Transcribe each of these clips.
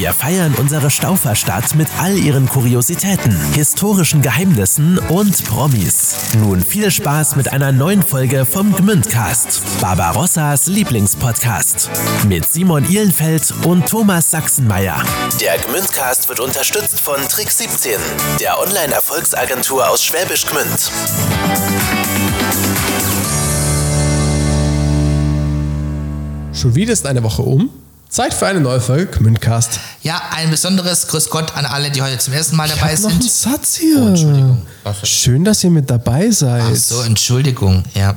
Wir feiern unsere Stauferstadt mit all ihren Kuriositäten, historischen Geheimnissen und Promis. Nun viel Spaß mit einer neuen Folge vom Gmündcast, Barbarossas Lieblingspodcast. Mit Simon Ihlenfeld und Thomas Sachsenmeier. Der Gmündcast wird unterstützt von Trick 17, der Online-Erfolgsagentur aus Schwäbisch Gmünd. Schon wieder ist eine Woche um. Zeit für eine neue Folge Gmündcast. Ja, ein besonderes Grüß Gott an alle, die heute zum ersten Mal dabei ich hab noch sind. einen Satz hier. Oh, Entschuldigung. Schön, dass ihr mit dabei seid. Ach so, Entschuldigung, ja.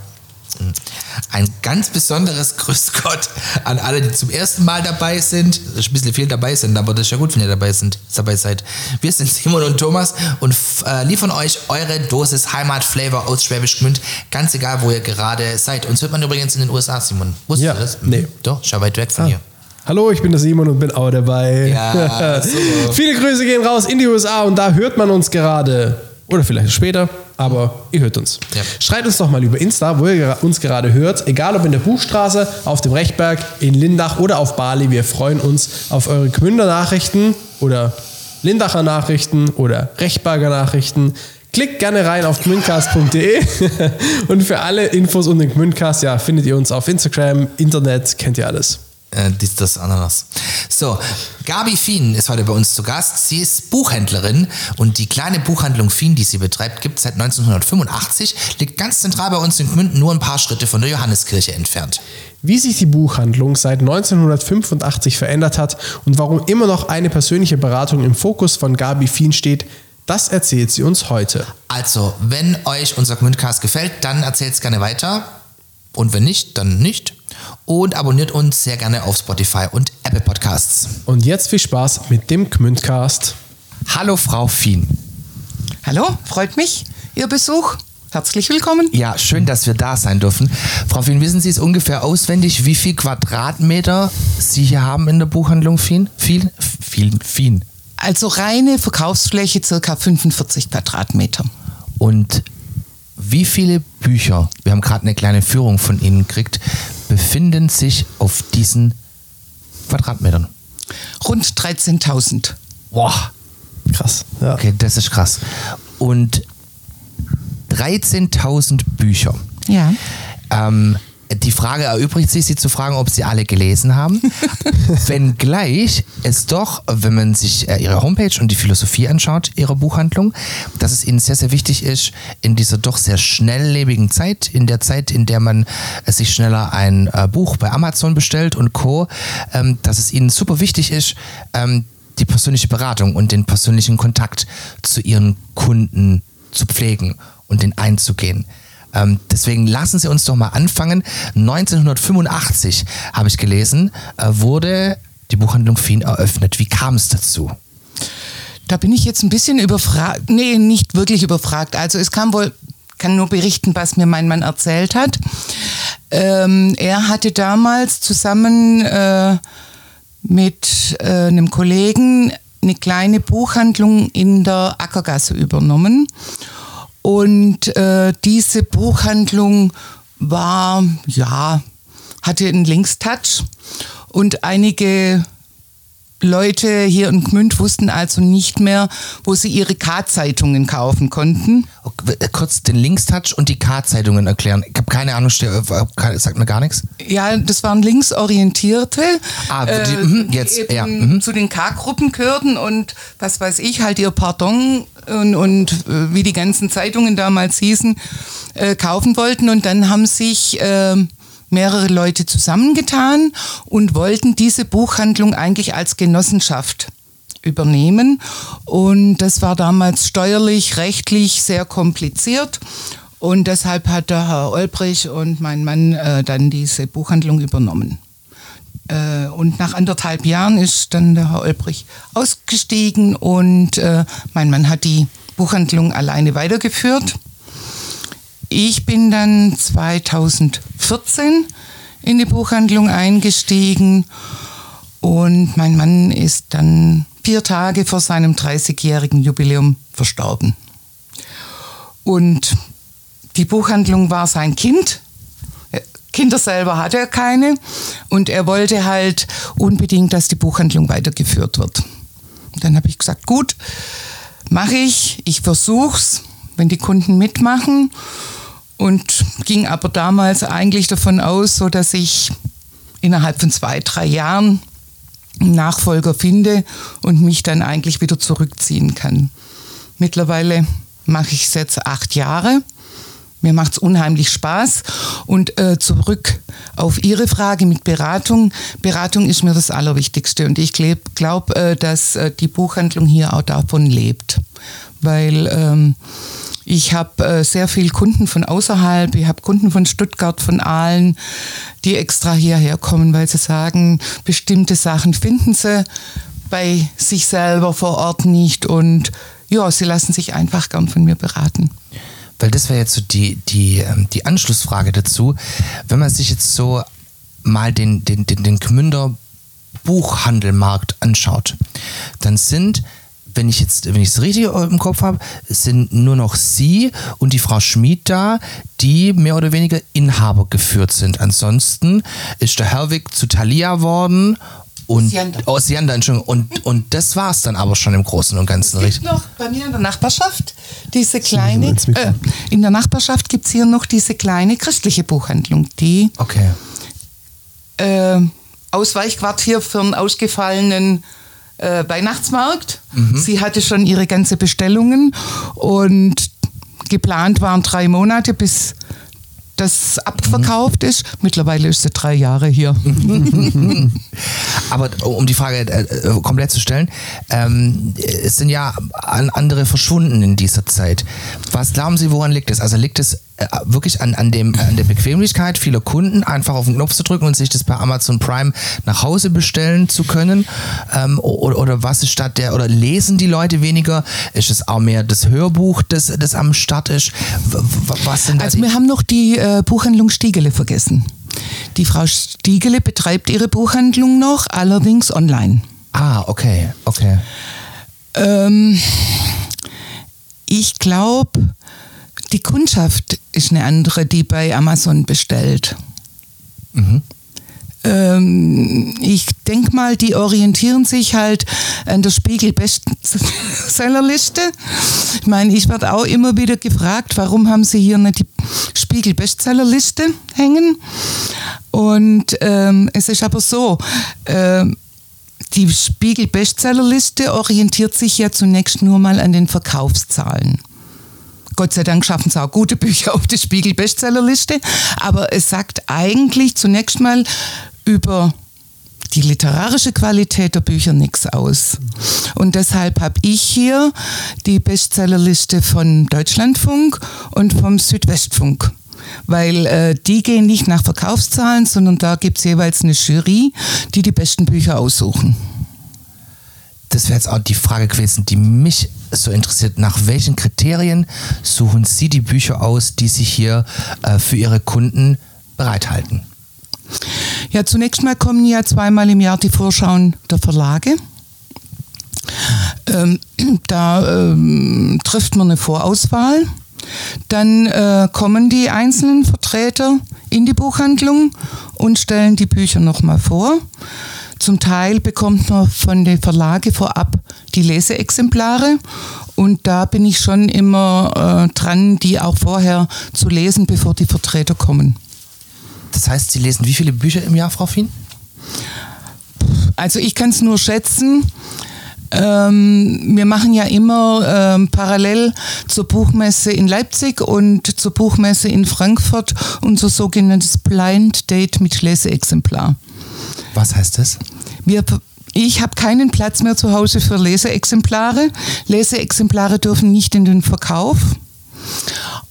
Ein ganz besonderes Grüß Gott an alle, die zum ersten Mal dabei sind. Ein bisschen viel dabei sind, aber das ist ja gut, wenn ihr dabei, sind, dabei seid. Wir sind Simon und Thomas und äh, liefern euch eure Dosis Heimatflavor aus Schwäbisch Gmünd. Ganz egal, wo ihr gerade seid. Uns hört man übrigens in den USA, Simon. Wusstest Ja, du das? nee. Doch, ja weit weg von Ah. hier. Hallo, ich bin der Simon und bin auch dabei. Ja. Viele Grüße gehen raus in die USA und da hört man uns gerade. Oder vielleicht später, aber ihr hört uns. Ja. Schreibt uns doch mal über Insta, wo ihr uns gerade hört. Egal ob in der Buchstraße, auf dem Rechtberg, in Lindach oder auf Bali. Wir freuen uns auf eure Gmünder Nachrichten oder Lindacher Nachrichten oder Rechtberger Nachrichten. Klickt gerne rein auf gmündcast.de und für alle Infos um den Gmündcast, ja, findet ihr uns auf Instagram, Internet, kennt ihr alles. Äh, dies, das, Ananas. So, Gabi Fien ist heute bei uns zu Gast. Sie ist Buchhändlerin und die kleine Buchhandlung Fien, die sie betreibt, gibt es seit 1985, liegt ganz zentral bei uns in Gmünden, nur ein paar Schritte von der Johanneskirche entfernt. Wie sich die Buchhandlung seit 1985 verändert hat und warum immer noch eine persönliche Beratung im Fokus von Gabi Fien steht, das erzählt sie uns heute. Also, wenn euch unser Gmündcast gefällt, dann erzählt es gerne weiter. Und wenn nicht, dann nicht. Und abonniert uns sehr gerne auf Spotify und Apple Podcasts. Und jetzt viel Spaß mit dem Gmündcast. Hallo, Frau Fien. Hallo, freut mich, Ihr Besuch. Herzlich willkommen. Ja, schön, dass wir da sein dürfen. Frau Fien, wissen Sie es ungefähr auswendig, wie viel Quadratmeter Sie hier haben in der Buchhandlung Fien? Viel? Viel, Fien. Also reine Verkaufsfläche circa 45 Quadratmeter. Und wie viele Bücher, wir haben gerade eine kleine Führung von Ihnen gekriegt, befinden sich auf diesen Quadratmetern? Rund 13.000. Boah, Krass. Ja. okay, das ist krass. Und 13.000 Bücher. Ja. Ähm, die Frage erübrigt sich, Sie zu fragen, ob Sie alle gelesen haben. Wenngleich es doch, wenn man sich äh, Ihre Homepage und die Philosophie anschaut, Ihrer Buchhandlung, dass es Ihnen sehr, sehr wichtig ist, in dieser doch sehr schnelllebigen Zeit, in der Zeit, in der man äh, sich schneller ein äh, Buch bei Amazon bestellt und Co., ähm, dass es Ihnen super wichtig ist, ähm, die persönliche Beratung und den persönlichen Kontakt zu Ihren Kunden zu pflegen und den einzugehen. Ähm, deswegen lassen Sie uns doch mal anfangen. 1985 habe ich gelesen, äh, wurde die Buchhandlung Fien eröffnet. Wie kam es dazu? Da bin ich jetzt ein bisschen überfragt. Nee, nicht wirklich überfragt. Also es kam wohl, kann nur berichten, was mir mein Mann erzählt hat. Ähm, er hatte damals zusammen äh, mit äh, einem Kollegen eine kleine Buchhandlung in der Ackergasse übernommen. Und äh, diese Buchhandlung war, ja, hatte einen Linkstouch und einige Leute hier in Gmünd wussten also nicht mehr, wo sie ihre K-Zeitungen kaufen konnten. Okay, äh, Kurz den Linkstouch und die K-Zeitungen erklären. Ich habe keine Ahnung, äh, sagt mir gar nichts. Ja, das waren linksorientierte, Ah, die- mhm, jetzt, ja, mhm. zu den K-Gruppen gehörten und was weiß ich, halt ihr Pardon und, und äh, wie die ganzen Zeitungen damals hießen, äh, kaufen wollten. Und dann haben sich äh, mehrere Leute zusammengetan und wollten diese Buchhandlung eigentlich als Genossenschaft übernehmen. Und das war damals steuerlich, rechtlich sehr kompliziert. Und deshalb hat der Herr Olbrich und mein Mann äh, dann diese Buchhandlung übernommen. Äh, und nach anderthalb Jahren ist dann der Herr Olbrich ausgestiegen und äh, mein Mann hat die Buchhandlung alleine weitergeführt. Ich bin dann 2014 in die Buchhandlung eingestiegen und mein Mann ist dann vier Tage vor seinem 30-jährigen Jubiläum verstorben. Und die Buchhandlung war sein Kind. Kinder selber hatte er keine und er wollte halt unbedingt, dass die Buchhandlung weitergeführt wird. Und dann habe ich gesagt, gut, mache ich, ich versuch's, wenn die Kunden mitmachen und ging aber damals eigentlich davon aus, so dass ich innerhalb von zwei, drei Jahren einen Nachfolger finde und mich dann eigentlich wieder zurückziehen kann. Mittlerweile mache ich es jetzt acht Jahre mir macht es unheimlich Spaß. Und äh, zurück auf Ihre Frage mit Beratung. Beratung ist mir das Allerwichtigste. Und ich glaube, äh, dass äh, die Buchhandlung hier auch davon lebt. Weil ähm, ich habe äh, sehr viele Kunden von außerhalb. Ich habe Kunden von Stuttgart, von Aalen, die extra hierher kommen, weil sie sagen, bestimmte Sachen finden sie bei sich selber vor Ort nicht. Und ja, sie lassen sich einfach gern von mir beraten weil das wäre jetzt so die, die, ähm, die Anschlussfrage dazu. Wenn man sich jetzt so mal den, den, den, den Gmünder Buchhandelmarkt anschaut, dann sind wenn ich jetzt, wenn ich es richtig im Kopf habe, sind nur noch Sie und die Frau Schmid da, die mehr oder weniger Inhaber geführt sind. Ansonsten ist der Herwig zu Thalia worden und Sianda. Oh, Sianda, Entschuldigung. Und, und das war es dann aber schon im Großen und Ganzen. Es gibt noch bei mir in der Nachbarschaft diese kleine, äh, in der Nachbarschaft gibt es hier noch diese kleine christliche Buchhandlung, die okay. äh, Ausweichquartier für einen ausgefallenen äh, Weihnachtsmarkt. Mhm. Sie hatte schon ihre ganze Bestellungen und geplant waren drei Monate, bis das abverkauft ist. Mittlerweile ist sie drei Jahre hier. Aber um die Frage äh, äh, komplett zu stellen, ähm, es sind ja andere verschwunden in dieser Zeit. Was glauben Sie, woran liegt es? Also liegt es äh, wirklich an, an, dem, an der Bequemlichkeit vieler Kunden, einfach auf den Knopf zu drücken und sich das bei Amazon Prime nach Hause bestellen zu können? Ähm, oder, oder was ist statt der, oder lesen die Leute weniger? Ist es auch mehr das Hörbuch, das, das am Start ist? Was sind also wir haben noch die äh, Buchhandlung Stiegele vergessen. Die Frau Stiegele betreibt ihre Buchhandlung noch, allerdings online. Ah, okay, okay. Ähm, ich glaube, die Kundschaft ist eine andere, die bei Amazon bestellt. Mhm. Ähm, ich denke mal, die orientieren sich halt an der Spiegel-Bestsellerliste. Ich meine, ich werde auch immer wieder gefragt, warum haben sie hier nicht die Spiegel-Bestsellerliste hängen? Und ähm, es ist aber so, ähm, die Spiegel-Bestsellerliste orientiert sich ja zunächst nur mal an den Verkaufszahlen. Gott sei Dank schaffen es auch gute Bücher auf die Spiegel-Bestsellerliste. Aber es sagt eigentlich zunächst mal über die literarische Qualität der Bücher nichts aus. Und deshalb habe ich hier die Bestsellerliste von Deutschlandfunk und vom Südwestfunk. Weil äh, die gehen nicht nach Verkaufszahlen, sondern da gibt es jeweils eine Jury, die die besten Bücher aussuchen das wäre jetzt auch die Frage gewesen, die mich so interessiert. Nach welchen Kriterien suchen Sie die Bücher aus, die Sie hier äh, für Ihre Kunden bereithalten? Ja, zunächst mal kommen ja zweimal im Jahr die Vorschauen der Verlage. Ähm, da ähm, trifft man eine Vorauswahl. Dann äh, kommen die einzelnen Vertreter in die Buchhandlung und stellen die Bücher nochmal vor. Zum Teil bekommt man von den Verlage vorab die Leseexemplare und da bin ich schon immer äh, dran, die auch vorher zu lesen, bevor die Vertreter kommen. Das heißt, Sie lesen wie viele Bücher im Jahr, Frau Fien? Also ich kann es nur schätzen. Ähm, wir machen ja immer ähm, parallel zur Buchmesse in Leipzig und zur Buchmesse in Frankfurt unser sogenanntes Blind Date mit Leseexemplar. Was heißt das? Wir, ich habe keinen Platz mehr zu Hause für Leseexemplare. Leseexemplare dürfen nicht in den Verkauf.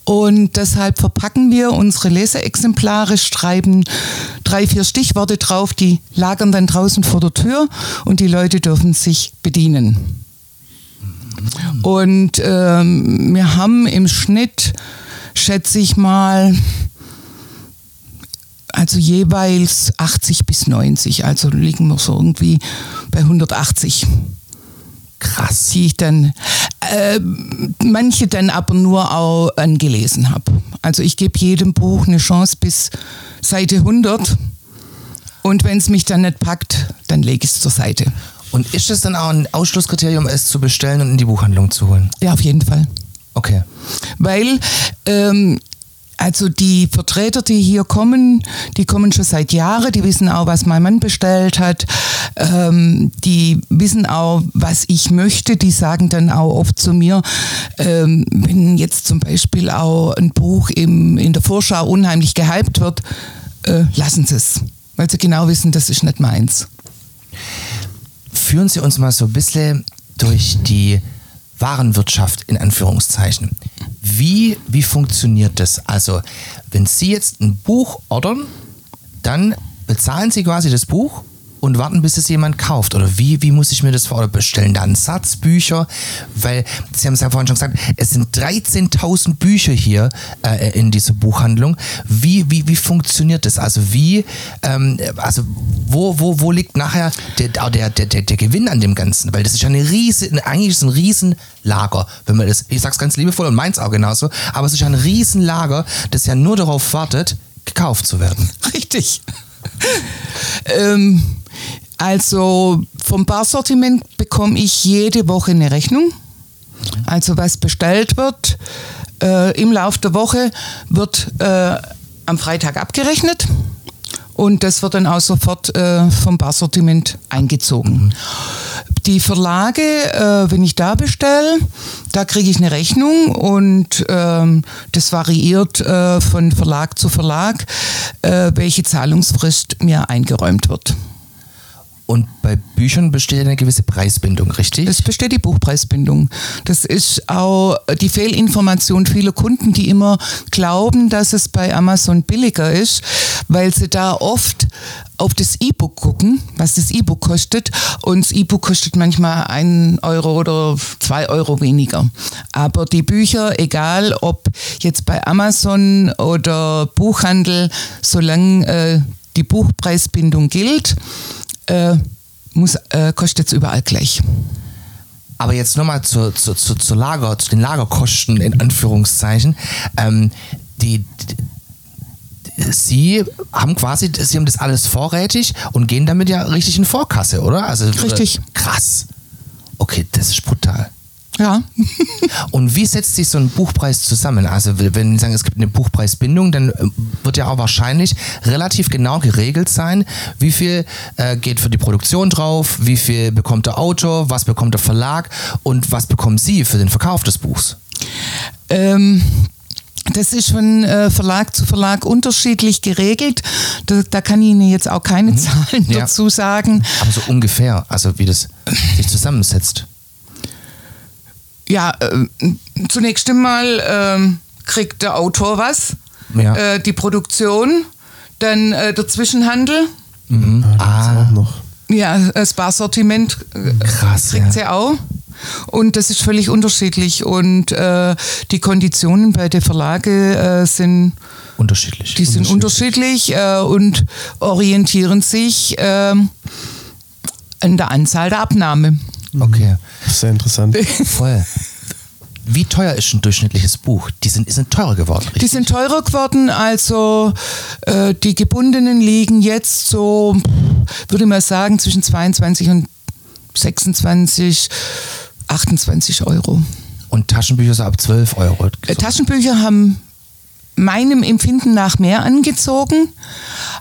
Und deshalb verpacken wir unsere Leseexemplare, schreiben drei, vier Stichworte drauf, die lagern dann draußen vor der Tür und die Leute dürfen sich bedienen. Und ähm, wir haben im Schnitt, schätze ich mal, also jeweils 80 bis 90. Also liegen wir so irgendwie bei 180. Krass. die ich dann, äh, manche dann aber nur auch angelesen habe. Also ich gebe jedem Buch eine Chance bis Seite 100 und wenn es mich dann nicht packt, dann lege ich es zur Seite. Und ist es dann auch ein Ausschlusskriterium, es zu bestellen und in die Buchhandlung zu holen? Ja, auf jeden Fall. Okay. Weil ähm, also die Vertreter, die hier kommen, die kommen schon seit Jahren, die wissen auch, was mein Mann bestellt hat, ähm, die wissen auch, was ich möchte, die sagen dann auch oft zu mir, ähm, wenn jetzt zum Beispiel auch ein Buch im, in der Vorschau unheimlich gehypt wird, äh, lassen Sie es, weil sie genau wissen, das ist nicht meins. Führen Sie uns mal so ein bisschen durch die Warenwirtschaft in Anführungszeichen. Wie, wie funktioniert das? Also, wenn Sie jetzt ein Buch ordern, dann bezahlen Sie quasi das Buch und warten, bis es jemand kauft? Oder wie, wie muss ich mir das vor? Oder bestellen da einen Satz Bücher? Weil, Sie haben es ja vorhin schon gesagt, es sind 13.000 Bücher hier äh, in dieser Buchhandlung. Wie, wie, wie funktioniert das? Also wie, ähm, also wo, wo, wo liegt nachher der, der, der, der, der Gewinn an dem Ganzen? Weil das ist ja eine riesen, eigentlich ist ein Riesenlager, wenn man das, ich sag's ganz liebevoll und meins auch genauso, aber es ist ja ein Riesenlager, das ja nur darauf wartet, gekauft zu werden. Richtig. ähm, also vom Barsortiment bekomme ich jede Woche eine Rechnung. Also was bestellt wird äh, im Laufe der Woche wird äh, am Freitag abgerechnet und das wird dann auch sofort äh, vom Barsortiment eingezogen. Die Verlage, äh, wenn ich da bestelle, da kriege ich eine Rechnung und ähm, das variiert äh, von Verlag zu Verlag, äh, welche Zahlungsfrist mir eingeräumt wird. Und bei Büchern besteht eine gewisse Preisbindung, richtig? Es besteht die Buchpreisbindung. Das ist auch die Fehlinformation vieler Kunden, die immer glauben, dass es bei Amazon billiger ist, weil sie da oft auf das E-Book gucken, was das E-Book kostet. Und das E-Book kostet manchmal ein Euro oder zwei Euro weniger. Aber die Bücher, egal ob jetzt bei Amazon oder Buchhandel, solange äh, die Buchpreisbindung gilt, äh, muss, äh, kostet es überall gleich. Aber jetzt nochmal zu, zu, zu, zu, Lager, zu den Lagerkosten in Anführungszeichen. Ähm, die, die, Sie haben quasi, Sie haben das alles vorrätig und gehen damit ja richtig in Vorkasse, oder? Also Richtig. Krass. Okay, das ist brutal. Ja. Und wie setzt sich so ein Buchpreis zusammen? Also wenn Sie sagen, es gibt eine Buchpreisbindung, dann äh, wird ja auch wahrscheinlich relativ genau geregelt sein, wie viel äh, geht für die Produktion drauf, wie viel bekommt der Autor, was bekommt der Verlag und was bekommen Sie für den Verkauf des Buchs? Ähm, das ist von äh, Verlag zu Verlag unterschiedlich geregelt. Da, da kann ich Ihnen jetzt auch keine Zahlen Ja. dazu sagen. Aber so ungefähr, also wie das sich zusammensetzt. Ja, äh, zunächst einmal ähm, kriegt der Autor was, Ja. äh, die Produktion, dann äh, der Zwischenhandel, Ah. Auch noch. ja, das Barsortiment äh, Krass, kriegt ja. sie auch. Und das ist völlig unterschiedlich. Und äh, die Konditionen bei den Verlage äh, sind, Unterschiedlich. die sind unterschiedlich äh, und orientieren sich ähm, an der Anzahl der Abnahme. Okay, Sehr interessant. voll. Wie teuer ist ein durchschnittliches Buch? Die sind, die sind teurer geworden, Die richtig? sind teurer geworden, also äh, die gebundenen liegen jetzt so, würde ich mal sagen, zwischen 22 und 26, 28 Euro. Und Taschenbücher so ab 12 Euro. Äh, Taschenbücher haben meinem Empfinden nach mehr angezogen.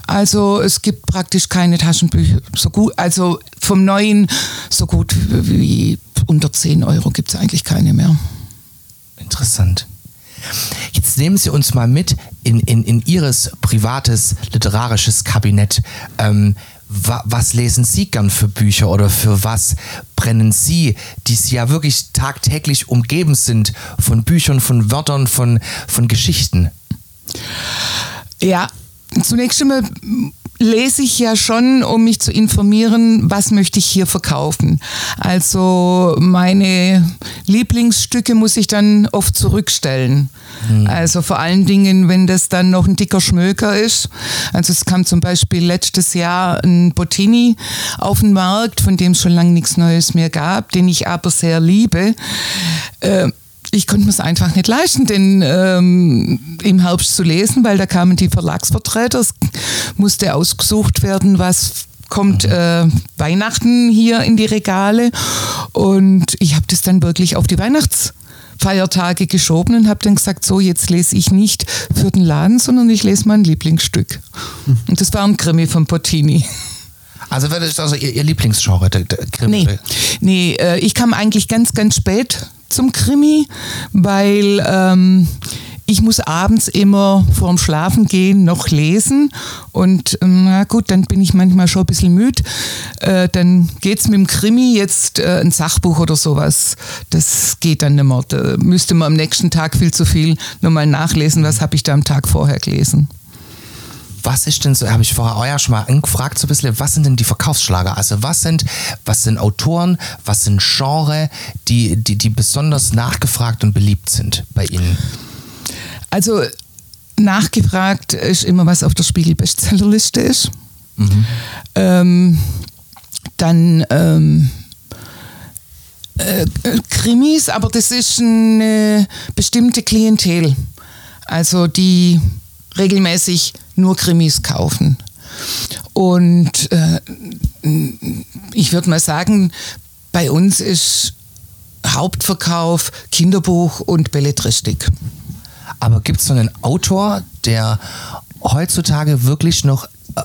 Also es gibt praktisch keine Taschenbücher so gut, also vom neuen so gut wie unter 10 Euro gibt es eigentlich keine mehr. Interessant. Jetzt nehmen Sie uns mal mit in, in, in Ihres privates literarisches Kabinett. Ähm, wa, was lesen Sie gern für Bücher oder für was brennen Sie, die Sie ja wirklich tagtäglich umgeben sind von Büchern, von Wörtern, von, von Geschichten? Ja, zunächst einmal lese ich ja schon, um mich zu informieren, was möchte ich hier verkaufen. Also meine Lieblingsstücke muss ich dann oft zurückstellen. Mhm. Also vor allen Dingen, wenn das dann noch ein dicker Schmöker ist. Also es kam zum Beispiel letztes Jahr ein Bottini auf den Markt, von dem es schon lange nichts Neues mehr gab, den ich aber sehr liebe. Äh, ich konnte mir es einfach nicht leisten, den ähm, im Herbst zu lesen, weil da kamen die Verlagsvertreter. Es musste ausgesucht werden, was kommt äh, Weihnachten hier in die Regale. Und ich habe das dann wirklich auf die Weihnachtsfeiertage geschoben und habe dann gesagt, so jetzt lese ich nicht für den Laden, sondern ich lese mein Lieblingsstück. Und das war ein Krimi von Bottini. Also das also Ihr, Ihr Lieblingsgenre, der, der Krimi? Nee, nee äh, ich kam eigentlich ganz, ganz spät zum Krimi, weil ähm, ich muss abends immer vorm Schlafengehen noch lesen und ähm, na gut, dann bin ich manchmal schon ein bisschen müde. Äh, dann geht es mit dem Krimi jetzt äh, ein Sachbuch oder sowas. Das geht dann nicht mehr. Da müsste man am nächsten Tag viel zu viel nochmal nachlesen, was habe ich da am Tag vorher gelesen. Was ist denn so, habe ich vorher auch ja schon mal angefragt, so ein bisschen, was sind denn die Verkaufsschlager? Also was sind, was sind Autoren, was sind Genre, die, die, die besonders nachgefragt und beliebt sind bei Ihnen? Also nachgefragt ist immer, was auf der Spiegel-Bestsellerliste ist. Mhm. Ähm, dann ähm, äh, Krimis, aber das ist eine bestimmte Klientel. Also die regelmäßig nur Krimis kaufen. Und äh, ich würde mal sagen, bei uns ist Hauptverkauf Kinderbuch und Belletristik. Aber gibt es so einen Autor, der heutzutage wirklich noch äh,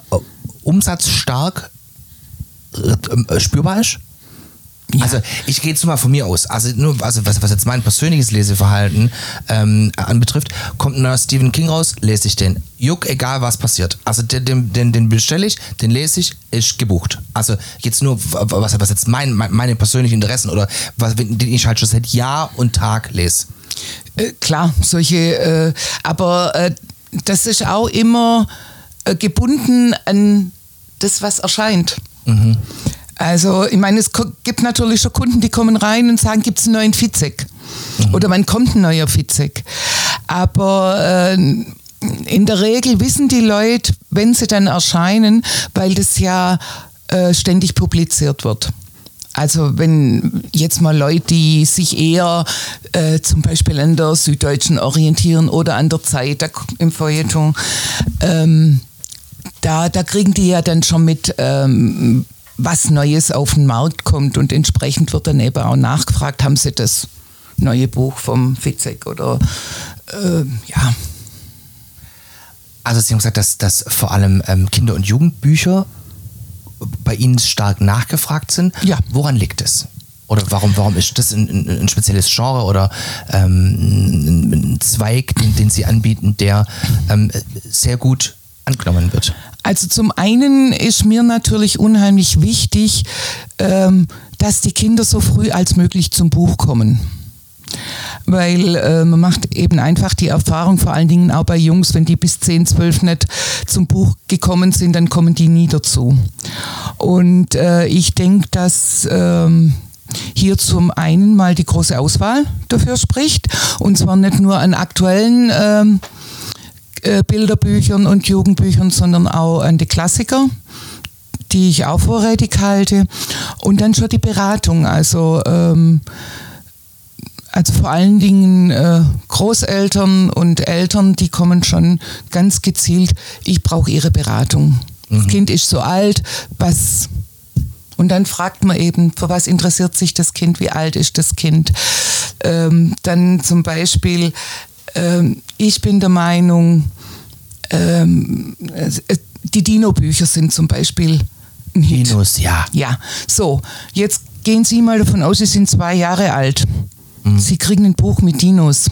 umsatzstark äh, spürbar ist? Ja. Also ich gehe jetzt mal von mir aus. Also nur, also was, was jetzt mein persönliches Leseverhalten ähm, anbetrifft, kommt ein neuer Stephen King raus, lese ich den. Juck, egal was passiert. Also den, den, den, bestelle ich, den lese ich, ist gebucht. Also jetzt nur, was, was jetzt mein, meine persönlichen Interessen oder was, den ich halt schon seit Jahr und Tag lese. Äh, klar, solche, äh, aber äh, das ist auch immer äh, gebunden an das, was erscheint. Mhm. Also, ich meine, es gibt natürlich schon Kunden, die kommen rein und sagen, gibt es einen neuen Fitzek? Mhm. Oder wann kommt ein neuer Fitzek? Aber äh, in der Regel wissen die Leute, wenn sie dann erscheinen, weil das ja äh, ständig publiziert wird. Also wenn jetzt mal Leute, die sich eher äh, zum Beispiel an der Süddeutschen orientieren oder an der Zeit da, im Feuilleton, ähm, da, da kriegen die ja dann schon mit, ähm, was Neues auf den Markt kommt und entsprechend wird dann eben auch nachgefragt, haben Sie das neue Buch vom Fitzek oder äh, ja. Also Sie haben gesagt, dass, dass vor allem ähm, Kinder- und Jugendbücher bei Ihnen stark nachgefragt sind. Ja. Woran liegt es? Oder warum, warum ist das ein, ein, ein spezielles Genre oder ähm, ein Zweig, den, den Sie anbieten, der ähm, sehr gut angenommen wird? Also zum einen ist mir natürlich unheimlich wichtig, ähm, dass die Kinder so früh als möglich zum Buch kommen. Weil äh, man macht eben einfach die Erfahrung, vor allen Dingen auch bei Jungs, wenn die bis 10, 12 nicht zum Buch gekommen sind, dann kommen die nie dazu. Und äh, ich denke, dass ähm, hier zum einen mal die große Auswahl dafür spricht. Und zwar nicht nur an aktuellen ähm, äh, Bilderbüchern und Jugendbüchern, sondern auch an die Klassiker die ich auch vorrätig halte. Und dann schon die Beratung, also, ähm, also vor allen Dingen äh, Großeltern und Eltern, die kommen schon ganz gezielt, ich brauche ihre Beratung. Mhm. Das Kind ist so alt, was... Und dann fragt man eben, für was interessiert sich das Kind, wie alt ist das Kind. Ähm, dann zum Beispiel, ähm, ich bin der Meinung, ähm, die Dino-Bücher sind zum Beispiel ein Hit. Dinos, ja. Ja, so, jetzt gehen Sie mal davon aus, Sie sind zwei Jahre alt. Mhm. Sie kriegen ein Buch mit Dinos.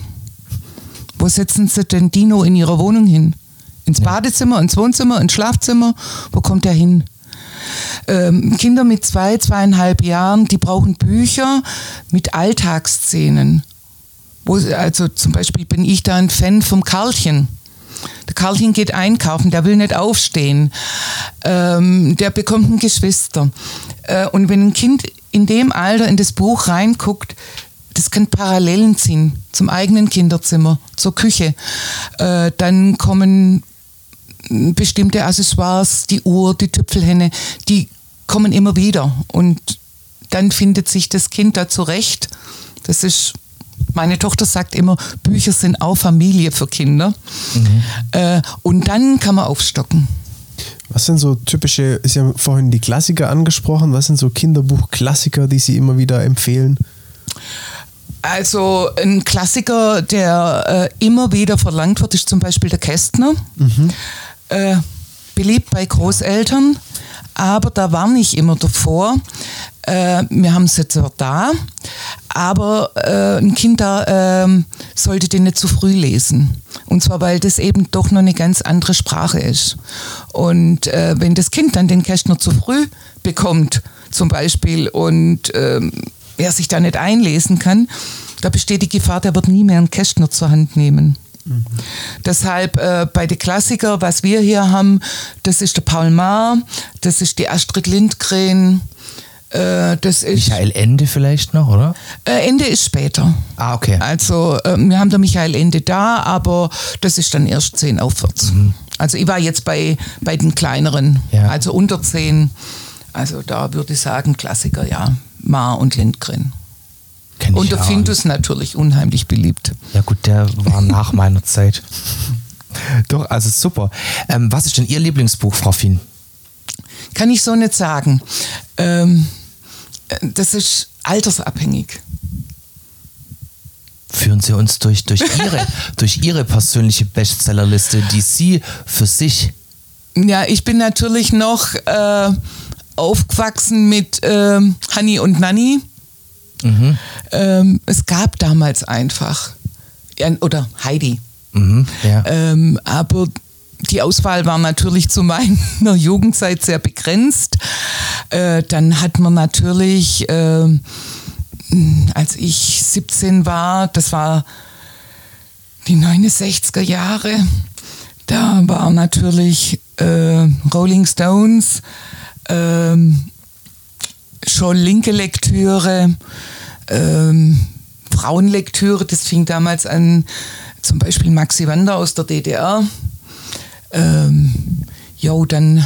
Wo setzen Sie denn Dino in Ihrer Wohnung hin? Ins. Badezimmer, ins Wohnzimmer, ins Schlafzimmer? Wo kommt er hin? Ähm, Kinder mit zwei, zweieinhalb Jahren, die brauchen Bücher mit Alltagsszenen. Wo, also zum Beispiel bin ich da ein Fan vom Karlchen. Der Karlchen geht einkaufen, der will nicht aufstehen. Ähm, der bekommt ein Geschwister. Äh, und wenn ein Kind in dem Alter in das Buch reinguckt, das kann Parallelen ziehen zum eigenen Kinderzimmer, zur Küche. Äh, dann kommen bestimmte Accessoires, die Uhr, die Tüpfelhenne, die kommen immer wieder. Und dann findet sich das Kind da zurecht. Das ist meine Tochter sagt immer, Bücher sind auch Familie für Kinder. Mhm. Äh, und dann kann man aufstocken. Was sind so typische, ist ja vorhin die Klassiker angesprochen, was sind so Kinderbuchklassiker, die Sie immer wieder empfehlen? Also ein Klassiker, der äh, immer wieder verlangt wird, ist zum Beispiel der Kästner. Mhm. Äh, beliebt bei Großeltern, aber da war nicht immer davor. Äh, wir haben es jetzt auch da, aber äh, ein Kind da äh, sollte den nicht zu früh lesen. Und zwar, weil das eben doch noch eine ganz andere Sprache ist. Und äh, wenn das Kind dann den Kästner zu früh bekommt, zum Beispiel, und ähm, er sich da nicht einlesen kann, da besteht die Gefahr, der wird nie mehr einen Kästner zur Hand nehmen. Mhm. Deshalb äh, bei den Klassiker, was wir hier haben, das ist der Paul Maar, das ist die Astrid Lindgren, äh, das ist Michael Ende vielleicht noch, oder? Äh, Ende ist später. Ah, okay. Also äh, wir haben da Michael Ende da, aber das ist dann erst 10 aufwärts. Mhm. Also ich war jetzt bei, bei den kleineren, ja. also unter 10. Also da würde ich sagen, Klassiker, ja. Ma und Lindgren. Kenn und der ja Findus natürlich unheimlich beliebt. Ja gut, der war nach meiner Zeit. Doch, also super. Ähm, was ist denn Ihr Lieblingsbuch, Frau Fien? Kann ich so nicht sagen. Ähm, das ist altersabhängig. Führen Sie uns durch, durch, Ihre, durch Ihre persönliche Bestsellerliste, die Sie für sich. Ja, ich bin natürlich noch äh, aufgewachsen mit äh, Hanni und Nanni. Mhm. Ähm, es gab damals einfach, ja, oder Heidi. Mhm, ja. ähm, aber die Auswahl war natürlich zu meiner Jugendzeit sehr begrenzt. Äh, dann hat man natürlich, äh, als ich 17 war, das war die 69er Jahre, da war natürlich äh, Rolling Stones, ähm, schon linke Lektüre, ähm, Frauenlektüre, das fing damals an, zum Beispiel Maxi Wander aus der DDR ähm, jo, dann,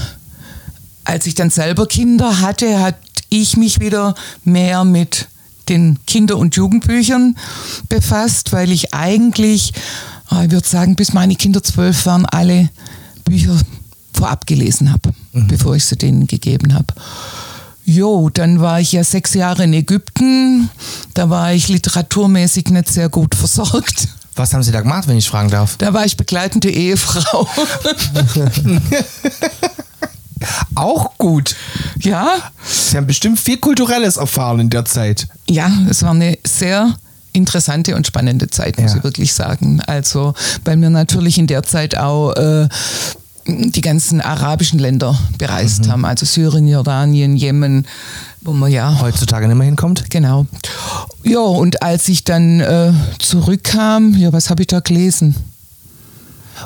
als ich dann selber Kinder hatte, hat ich mich wieder mehr mit den Kinder- und Jugendbüchern befasst, weil ich eigentlich, ah, ich würde sagen, bis meine Kinder zwölf waren, alle Bücher vorab gelesen habe, mhm. bevor ich sie denen gegeben habe. Jo, dann war ich ja sechs Jahre in Ägypten. Da war ich literaturmäßig nicht sehr gut versorgt. Was haben Sie da gemacht, wenn ich fragen darf? Da war ich begleitende Ehefrau. Auch gut. Ja. Sie haben bestimmt viel Kulturelles erfahren in der Zeit. Ja, es war eine sehr interessante und spannende Zeit, muss ja. ich wirklich sagen. Also, weil wir natürlich in der Zeit auch äh, die ganzen arabischen Länder bereist mhm. haben, also Syrien, Jordanien, Jemen, wo man ja heutzutage nicht mehr hinkommt. Genau. Ja, und als ich dann äh, zurückkam, ja, was habe ich da gelesen?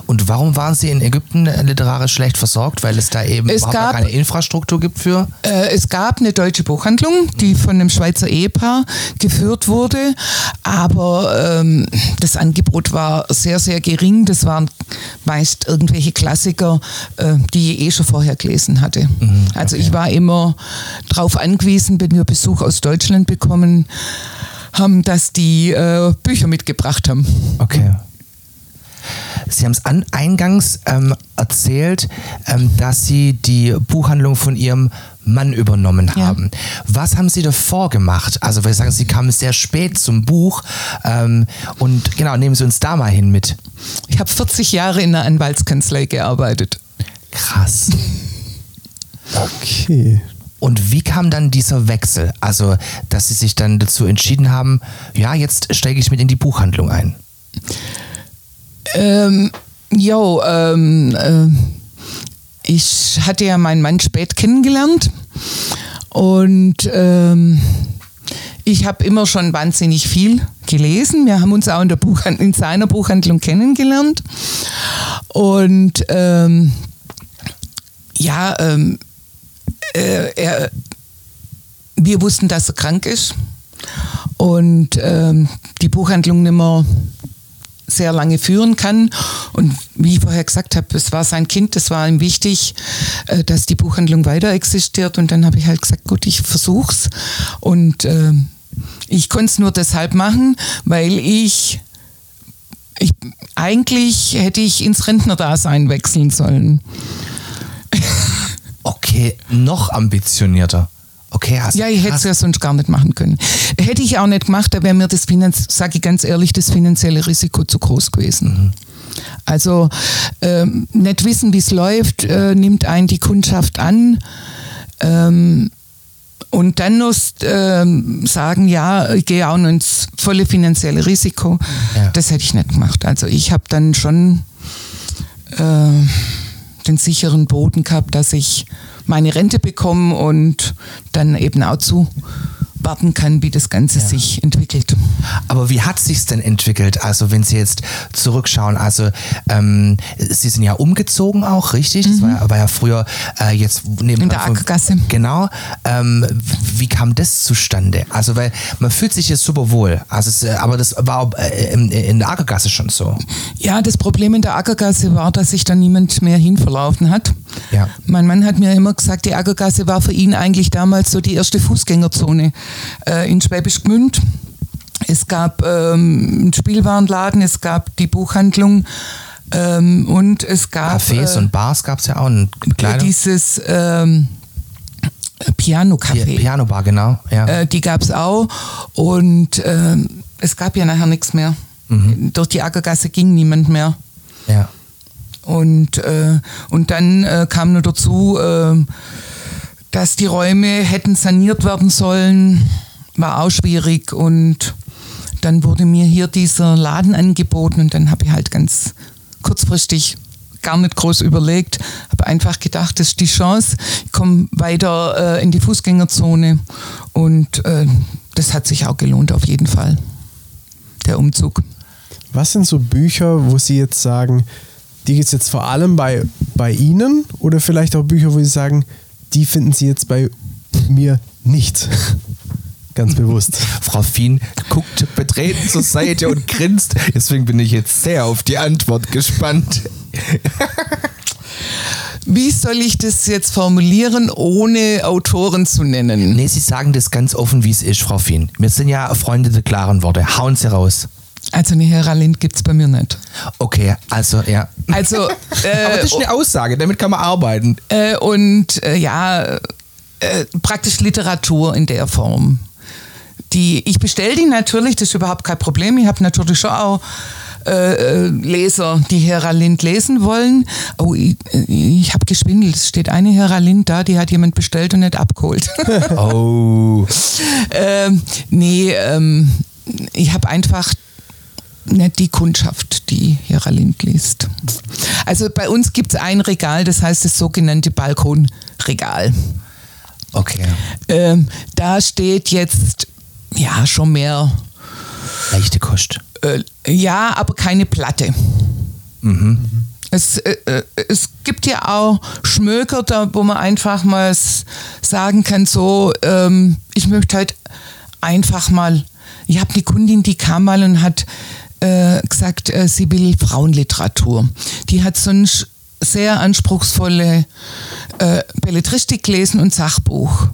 Und warum waren Sie in Ägypten literarisch schlecht versorgt? Weil es da eben es überhaupt gab, keine Infrastruktur gibt für? Äh, es gab eine deutsche Buchhandlung, die von einem Schweizer Ehepaar geführt wurde, aber ähm, das Angebot war sehr, sehr gering. Das waren meist irgendwelche Klassiker, äh, die ich eh schon vorher gelesen hatte. Mhm, okay. Also ich war immer darauf angewiesen, wenn wir Besuch aus Deutschland bekommen haben, dass die äh, Bücher mitgebracht haben. Okay. Sie haben es eingangs ähm, erzählt, ähm, dass Sie die Buchhandlung von Ihrem Mann übernommen haben. Ja. Was haben Sie davor gemacht? Also, wir sagen, Sie kamen sehr spät zum Buch. Ähm, und genau, nehmen Sie uns da mal hin mit. Ich habe 40 Jahre in einer Anwaltskanzlei gearbeitet. Krass. Okay. Und wie kam dann dieser Wechsel? Also, dass Sie sich dann dazu entschieden haben, ja, jetzt steige ich mit in die Buchhandlung ein. Ähm, jo, ähm, äh, ich hatte ja meinen Mann spät kennengelernt und ähm, ich habe immer schon wahnsinnig viel gelesen. Wir haben uns auch in, der Buchhand in seiner Buchhandlung kennengelernt. Und ähm, ja, ähm, äh, er, wir wussten, dass er krank ist und ähm, die Buchhandlung nicht mehr sehr lange führen kann. Und wie ich vorher gesagt habe, es war sein Kind, es war ihm wichtig, äh, dass die Buchhandlung weiter existiert. Und dann habe ich halt gesagt, gut, ich versuch's. Und äh, ich konnte es nur deshalb machen, weil ich, ich eigentlich hätte ich ins Rentnerdasein wechseln sollen. Okay, noch ambitionierter. Okay, hast Ja, ich hätte es ja sonst gar nicht machen können. Hätte ich auch nicht gemacht, da wäre mir das Finanz, sage ich ganz ehrlich, das finanzielle Risiko zu groß gewesen. Also ähm, nicht wissen, wie es läuft, äh, nimmt einen die Kundschaft an. Ähm, und dann nur ähm, sagen, ja, ich gehe auch noch ins volle finanzielle Risiko. Ja. Das hätte ich nicht gemacht. Also ich habe dann schon äh, den sicheren Boden gehabt, dass ich meine Rente bekomme und dann eben auch zu warten kann, wie das Ganze sich entwickelt. Aber wie hat sich's denn entwickelt? Also wenn Sie jetzt zurückschauen, also ähm, Sie sind ja umgezogen auch, richtig? Das war, ja- war ja früher äh, jetzt neben Mhm. In der Ackergasse. Genau. Ähm, wie kam das zustande? Also weil man fühlt sich jetzt super wohl. Also es, äh, aber das war äh, in, in der Ackergasse schon so. Ja, das Problem in der Ackergasse war, dass sich da niemand mehr hinverlaufen hat. Ja. Mein Mann hat mir immer gesagt, die Ackergasse war für ihn eigentlich damals so die erste Fußgängerzone äh, in Schwäbisch Gmünd. Es gab ähm, einen Spielwarenladen, es gab die Buchhandlung ähm, und es gab Cafés äh, und Bars gab es ja auch. Und Kleidung. dieses ähm, Piano-Café. Pi- Pianobar, genau. Ja. Äh, die gab es auch. Und ähm, es gab ja nachher nichts mehr. Durch die Ackergasse ging niemand mehr. ja. Und, äh, und dann äh, kam nur dazu, äh, dass die Räume hätten saniert werden sollen. War auch schwierig. Und dann wurde mir hier dieser Laden angeboten und dann habe ich halt ganz kurzfristig gar nicht groß überlegt, habe einfach gedacht, das ist die Chance, ich komme weiter äh, in die Fußgängerzone und äh, das hat sich auch gelohnt auf jeden Fall, der Umzug. Was sind so Bücher, wo Sie jetzt sagen, die gibt es jetzt vor allem bei, bei Ihnen oder vielleicht auch Bücher, wo Sie sagen, die finden Sie jetzt bei mir nicht? Ganz bewusst. Frau Fien guckt betreten zur Seite und grinst. Deswegen bin ich jetzt sehr auf die Antwort gespannt. Wie soll ich das jetzt formulieren, ohne Autoren zu nennen? Nee, Sie sagen das ganz offen, wie es ist, Frau Fien. Wir sind ja Freunde der klaren Worte. Hauen Sie raus. Also eine Hera Lind gibt es bei mir nicht. Okay, also ja. Also, Aber äh, das ist eine Aussage, damit kann man arbeiten. äh, und äh, ja, äh, praktisch Literatur in der Form. Die, ich bestelle die natürlich, das ist überhaupt kein Problem. Ich habe natürlich schon auch äh, äh, Leser, die Hera Lind lesen wollen. Oh, ich, ich habe geschwindelt. Es steht eine Hera Lind da, die hat jemand bestellt und nicht abgeholt. Oh. ähm, nee, ähm, ich habe einfach nicht die Kundschaft, die Hera Lind liest. Also bei uns gibt es ein Regal, das heißt das sogenannte Balkonregal. Okay. Ähm, da steht jetzt ja schon mehr, Leichte Kost. äh, ja, aber keine Platte. Es, äh, äh, es gibt ja auch Schmöker, da, wo man einfach mal sagen kann, so, ähm, ich möchte halt einfach mal, ich habe eine Kundin, die kam mal und hat äh, gesagt, äh, sie will Frauenliteratur. Die hat sonst sehr anspruchsvolle äh, Belletristik gelesen und Sachbuch.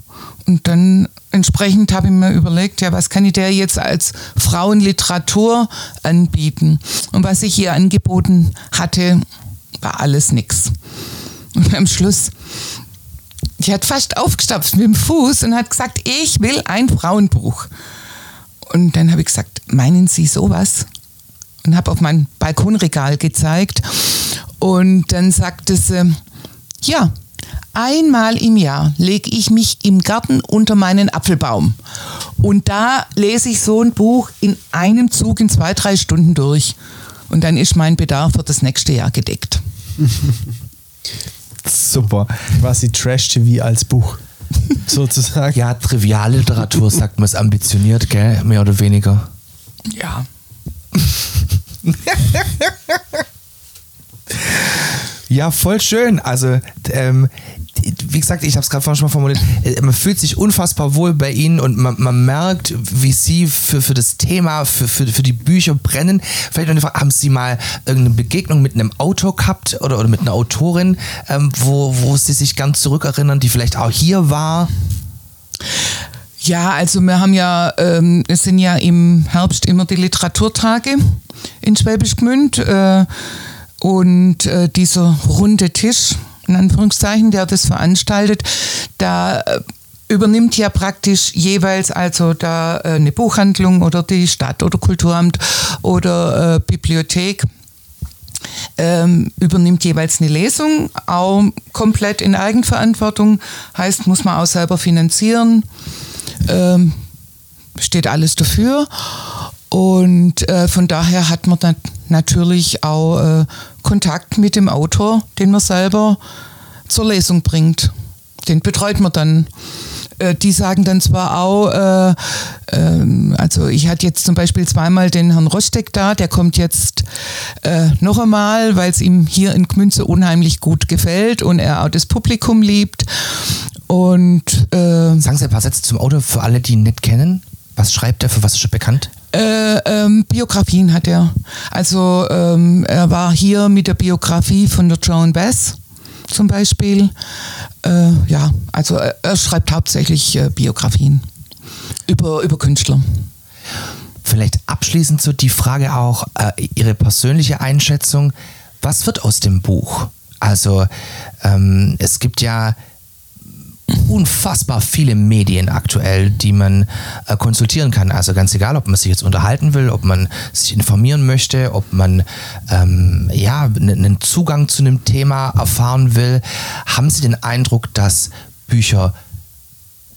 Und dann entsprechend habe ich mir überlegt, ja, was kann ich der jetzt als Frauenliteratur anbieten? Und was ich ihr angeboten hatte, war alles nix. Und am Schluss, die hat fast aufgestapft mit dem Fuß und hat gesagt, ich will ein Frauenbuch. Und dann habe ich gesagt, meinen Sie sowas? Und habe auf mein Balkonregal gezeigt. Und dann sagte sie, ja, einmal im Jahr lege ich mich im Garten unter meinen Apfelbaum. Und da lese ich so ein Buch in einem Zug in zwei, drei Stunden durch. Und dann ist mein Bedarf für das nächste Jahr gedeckt. Super. Quasi Trash-TV als Buch. Sozusagen. Ja, Trivialliteratur sagt man es ambitioniert, gell? Mehr oder weniger. Ja. Ja, voll schön. Also, ähm, wie gesagt, ich habe es gerade vorhin schon mal formuliert, äh, man fühlt sich unfassbar wohl bei Ihnen und man, man merkt, wie Sie für, für das Thema, für, für, für die Bücher brennen. Vielleicht Frage, haben Sie mal irgendeine Begegnung mit einem Autor gehabt oder, oder mit einer Autorin, ähm, wo, wo Sie sich ganz zurückerinnern, die vielleicht auch hier war? Ja, also wir haben ja, ähm, es sind ja im Herbst immer die Literaturtage in Schwäbisch Gmünd äh, und äh, dieser runde Tisch, in Anführungszeichen, der das veranstaltet, da äh, übernimmt ja praktisch jeweils also da äh, eine Buchhandlung oder die Stadt oder Kulturamt oder äh, Bibliothek ähm, übernimmt jeweils eine Lesung, auch komplett in Eigenverantwortung, heißt, muss man auch selber finanzieren, ähm, steht alles dafür. Und äh, von daher hat man dann natürlich auch äh, Kontakt mit dem Autor, den man selber zur Lesung bringt. Den betreut man dann. Äh, die sagen dann zwar auch, äh, ähm, also ich hatte jetzt zum Beispiel zweimal den Herrn Rosteck da, der kommt jetzt äh, noch einmal, weil es ihm hier in Gmünze unheimlich gut gefällt und er auch das Publikum liebt. Und äh, Sagen Sie ein paar Sätze zum Autor für alle, die ihn nicht kennen. Was schreibt er, für was ist er bekannt? Äh, ähm, Biografien hat er. Also ähm, er war hier mit der Biografie von der Joan Bass zum Beispiel. Äh, ja, also er, er schreibt hauptsächlich äh, Biografien über, über Künstler. Vielleicht abschließend so die Frage auch, äh, Ihre persönliche Einschätzung, was wird aus dem Buch? Also ähm, es gibt ja unfassbar viele Medien aktuell, die man äh, konsultieren kann. Also ganz egal, ob man sich jetzt unterhalten will, ob man sich informieren möchte, ob man ähm, ja einen Zugang zu einem Thema erfahren will. Haben Sie den Eindruck, dass Bücher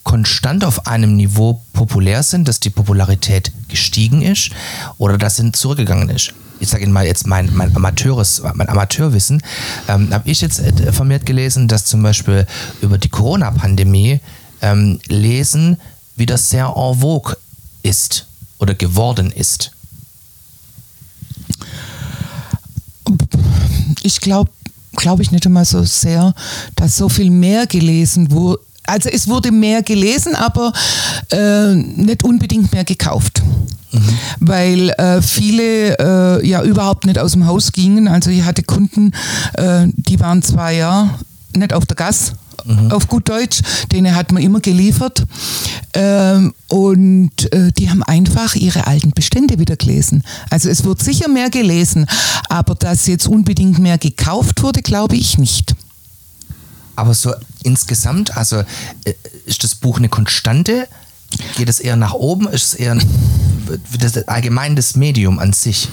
konstant auf einem Niveau populär sind, dass die Popularität gestiegen ist oder dass sie zurückgegangen ist? Ich sage Ihnen mal jetzt mein, mein, Amateures, mein Amateurwissen, ähm, habe ich jetzt äh, vermehrt gelesen, dass zum Beispiel über die Corona-Pandemie ähm, Lesen wieder sehr en vogue ist oder geworden ist. Ich glaube, glaube ich nicht immer so sehr, dass so viel mehr gelesen wurde. Also es wurde mehr gelesen, aber äh, nicht unbedingt mehr gekauft. Mhm. Weil äh, viele äh, ja überhaupt nicht aus dem Haus gingen. Also ich hatte Kunden, äh, die waren zwei Jahre nicht auf der Gas, mhm. auf gut Deutsch. Denen hat man immer geliefert. Ähm, und äh, die haben einfach ihre alten Bestände wieder gelesen. Also es wird sicher mehr gelesen, aber dass jetzt unbedingt mehr gekauft wurde, glaube ich nicht. Aber so insgesamt, also äh, ist das Buch eine Konstante? Geht es eher nach oben? Ist es eher das, allgemein das Medium an sich?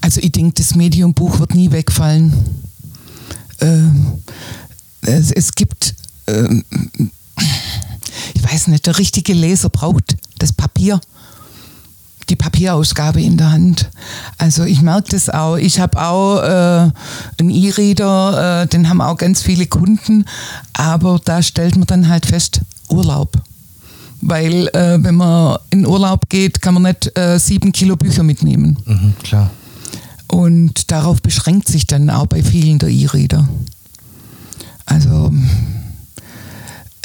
Also ich denke, das Medium-Buch wird nie wegfallen. Ähm, es, es, gibt, ähm, ich weiß nicht, der richtige Leser braucht das Papier die Papierausgabe in der Hand. Also ich merke das auch. Ich habe auch äh, einen E-Reader, äh, den haben auch ganz viele Kunden, aber da stellt man dann halt fest, Urlaub. Weil äh, wenn man in Urlaub geht, kann man nicht äh, sieben Kilo Bücher mitnehmen. Mhm, klar. Und darauf beschränkt sich dann auch bei vielen der E-Reader. Also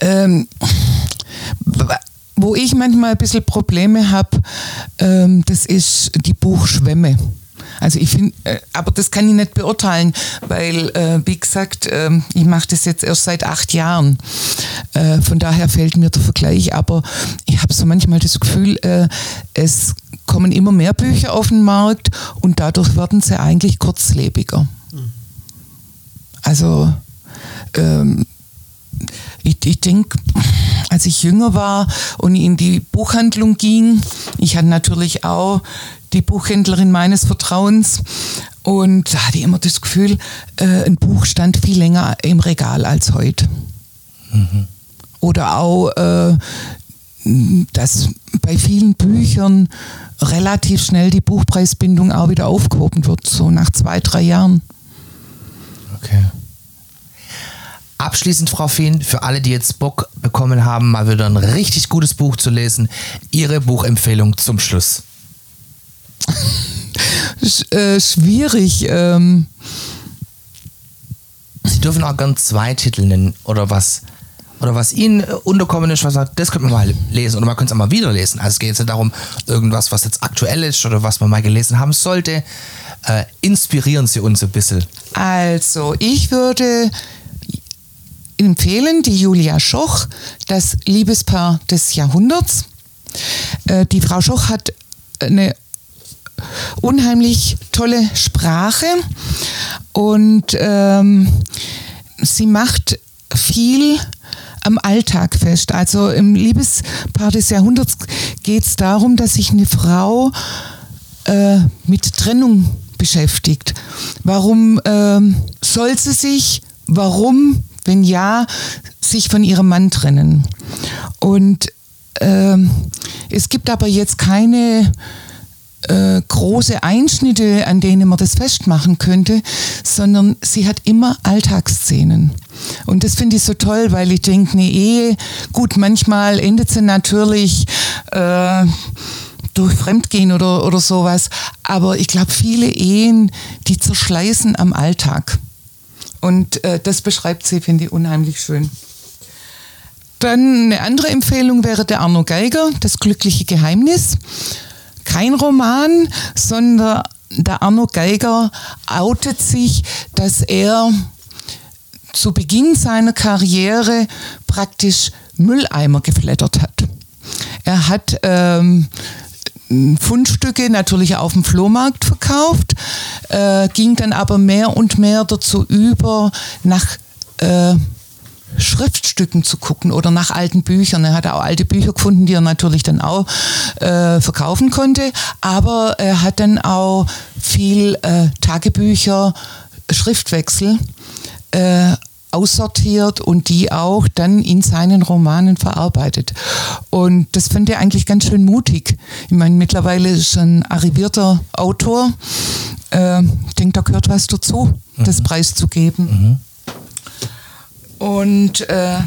ähm, wo ich manchmal ein bisschen Probleme habe, ähm, das ist die Buchschwemme. Also ich finde, äh, aber das kann ich nicht beurteilen, weil, äh, wie gesagt, äh, ich mache das jetzt erst seit acht Jahren. Äh, von daher fehlt mir der Vergleich, aber ich habe so manchmal das Gefühl, äh, es kommen immer mehr Bücher auf den Markt und dadurch werden sie eigentlich kurzlebiger. Also ähm, ich, ich denke, als ich jünger war und in die Buchhandlung ging, ich hatte natürlich auch die Buchhändlerin meines Vertrauens und da hatte ich immer das Gefühl, äh, ein Buch stand viel länger im Regal als heute. Mhm. Oder auch, äh, dass bei vielen Büchern relativ schnell die Buchpreisbindung auch wieder aufgehoben wird, so nach zwei, drei Jahren. Okay. Abschließend, Frau Fien, für alle, die jetzt Bock bekommen haben, mal wieder ein richtig gutes Buch zu lesen, Ihre Buchempfehlung zum Schluss. Sch äh, schwierig. Ähm Sie dürfen auch gern zwei Titel nennen oder was. Oder was Ihnen unterkommen ist, was sagt, das könnte man mal lesen oder man könnte es auch mal wieder lesen. Also es geht jetzt nicht darum, irgendwas, was jetzt aktuell ist oder was man mal gelesen haben sollte. Äh, inspirieren Sie uns ein bisschen. Also, ich würde empfehlen, die Julia Schoch, das Liebespaar des Jahrhunderts. Äh, die Frau Schoch hat eine unheimlich tolle Sprache und ähm, sie macht viel am Alltag fest. Also im Liebespaar des Jahrhunderts geht es darum, dass sich eine Frau äh, mit Trennung beschäftigt. Warum ähm, soll sie sich, warum, wenn ja, sich von ihrem Mann trennen? Und ähm, es gibt aber jetzt keine äh, große Einschnitte, an denen man das festmachen könnte, sondern sie hat immer Alltagsszenen. Und das finde ich so toll, weil ich denke, eine Ehe, gut, manchmal endet sie natürlich äh, durch Fremdgehen oder, oder sowas, aber ich glaube, viele Ehen, die zerschleißen am Alltag. Und äh, das beschreibt sie, finde ich, unheimlich schön. Dann eine andere Empfehlung wäre der Arno Geiger, Das glückliche Geheimnis kein Roman, sondern der Arno Geiger outet sich, dass er zu Beginn seiner Karriere praktisch Mülleimer geflattert hat. Er hat ähm, Fundstücke natürlich auf dem Flohmarkt verkauft, äh, ging dann aber mehr und mehr dazu über, nach äh, Schriftstücken zu gucken oder nach alten Büchern. Er hat auch alte Bücher gefunden, die er natürlich dann auch äh, verkaufen konnte. Aber er hat dann auch viel äh, Tagebücher, Schriftwechsel äh, aussortiert und die auch dann in seinen Romanen verarbeitet. Und das fand er eigentlich ganz schön mutig. Ich meine, mittlerweile ist ein arrivierter Autor. Äh, ich denke, da gehört was dazu, mhm. das preiszugeben. Mhm. Und äh,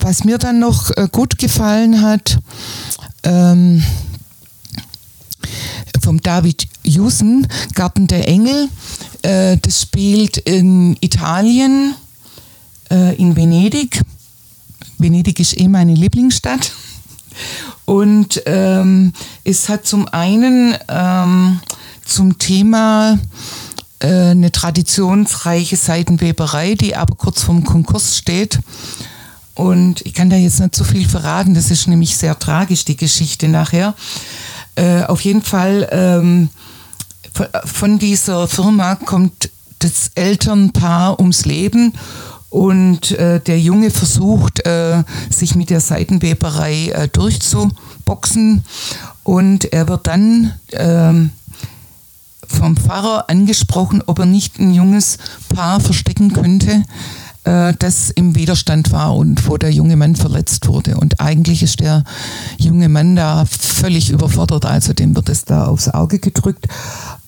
was mir dann noch äh, gut gefallen hat, ähm, vom David Jusen, Garten der Engel, äh, das spielt in Italien, äh, in Venedig. Venedig ist eh meine Lieblingsstadt. Und ähm, es hat zum einen ähm, zum Thema äh, eine traditionsreiche Seidenweberei, die aber kurz vorm Konkurs steht. Und ich kann da jetzt nicht so viel verraten, das ist nämlich sehr tragisch, die Geschichte nachher. Äh, auf jeden Fall, ähm, von dieser Firma kommt das Elternpaar ums Leben und äh, der Junge versucht, äh, sich mit der Seidenweberei äh, durchzuboxen und er wird dann ähm, vom Pfarrer angesprochen, ob er nicht ein junges Paar verstecken könnte, äh, das im Widerstand war und wo der junge Mann verletzt wurde. Und eigentlich ist der junge Mann da völlig überfordert, also dem wird es da aufs Auge gedrückt.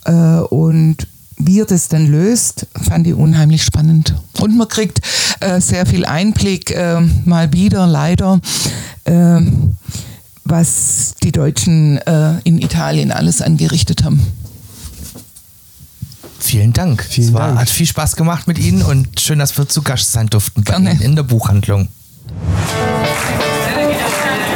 Äh, und wie er das dann löst, fand ich unheimlich spannend. Und man kriegt äh, sehr viel Einblick, äh, mal wieder leider, äh, was die Deutschen äh, in Italien alles angerichtet haben. Vielen Dank. Vielen es war, Dank. hat viel Spaß gemacht mit Ihnen und schön, dass wir zu Gast sein durften bei Ihnen in der Buchhandlung.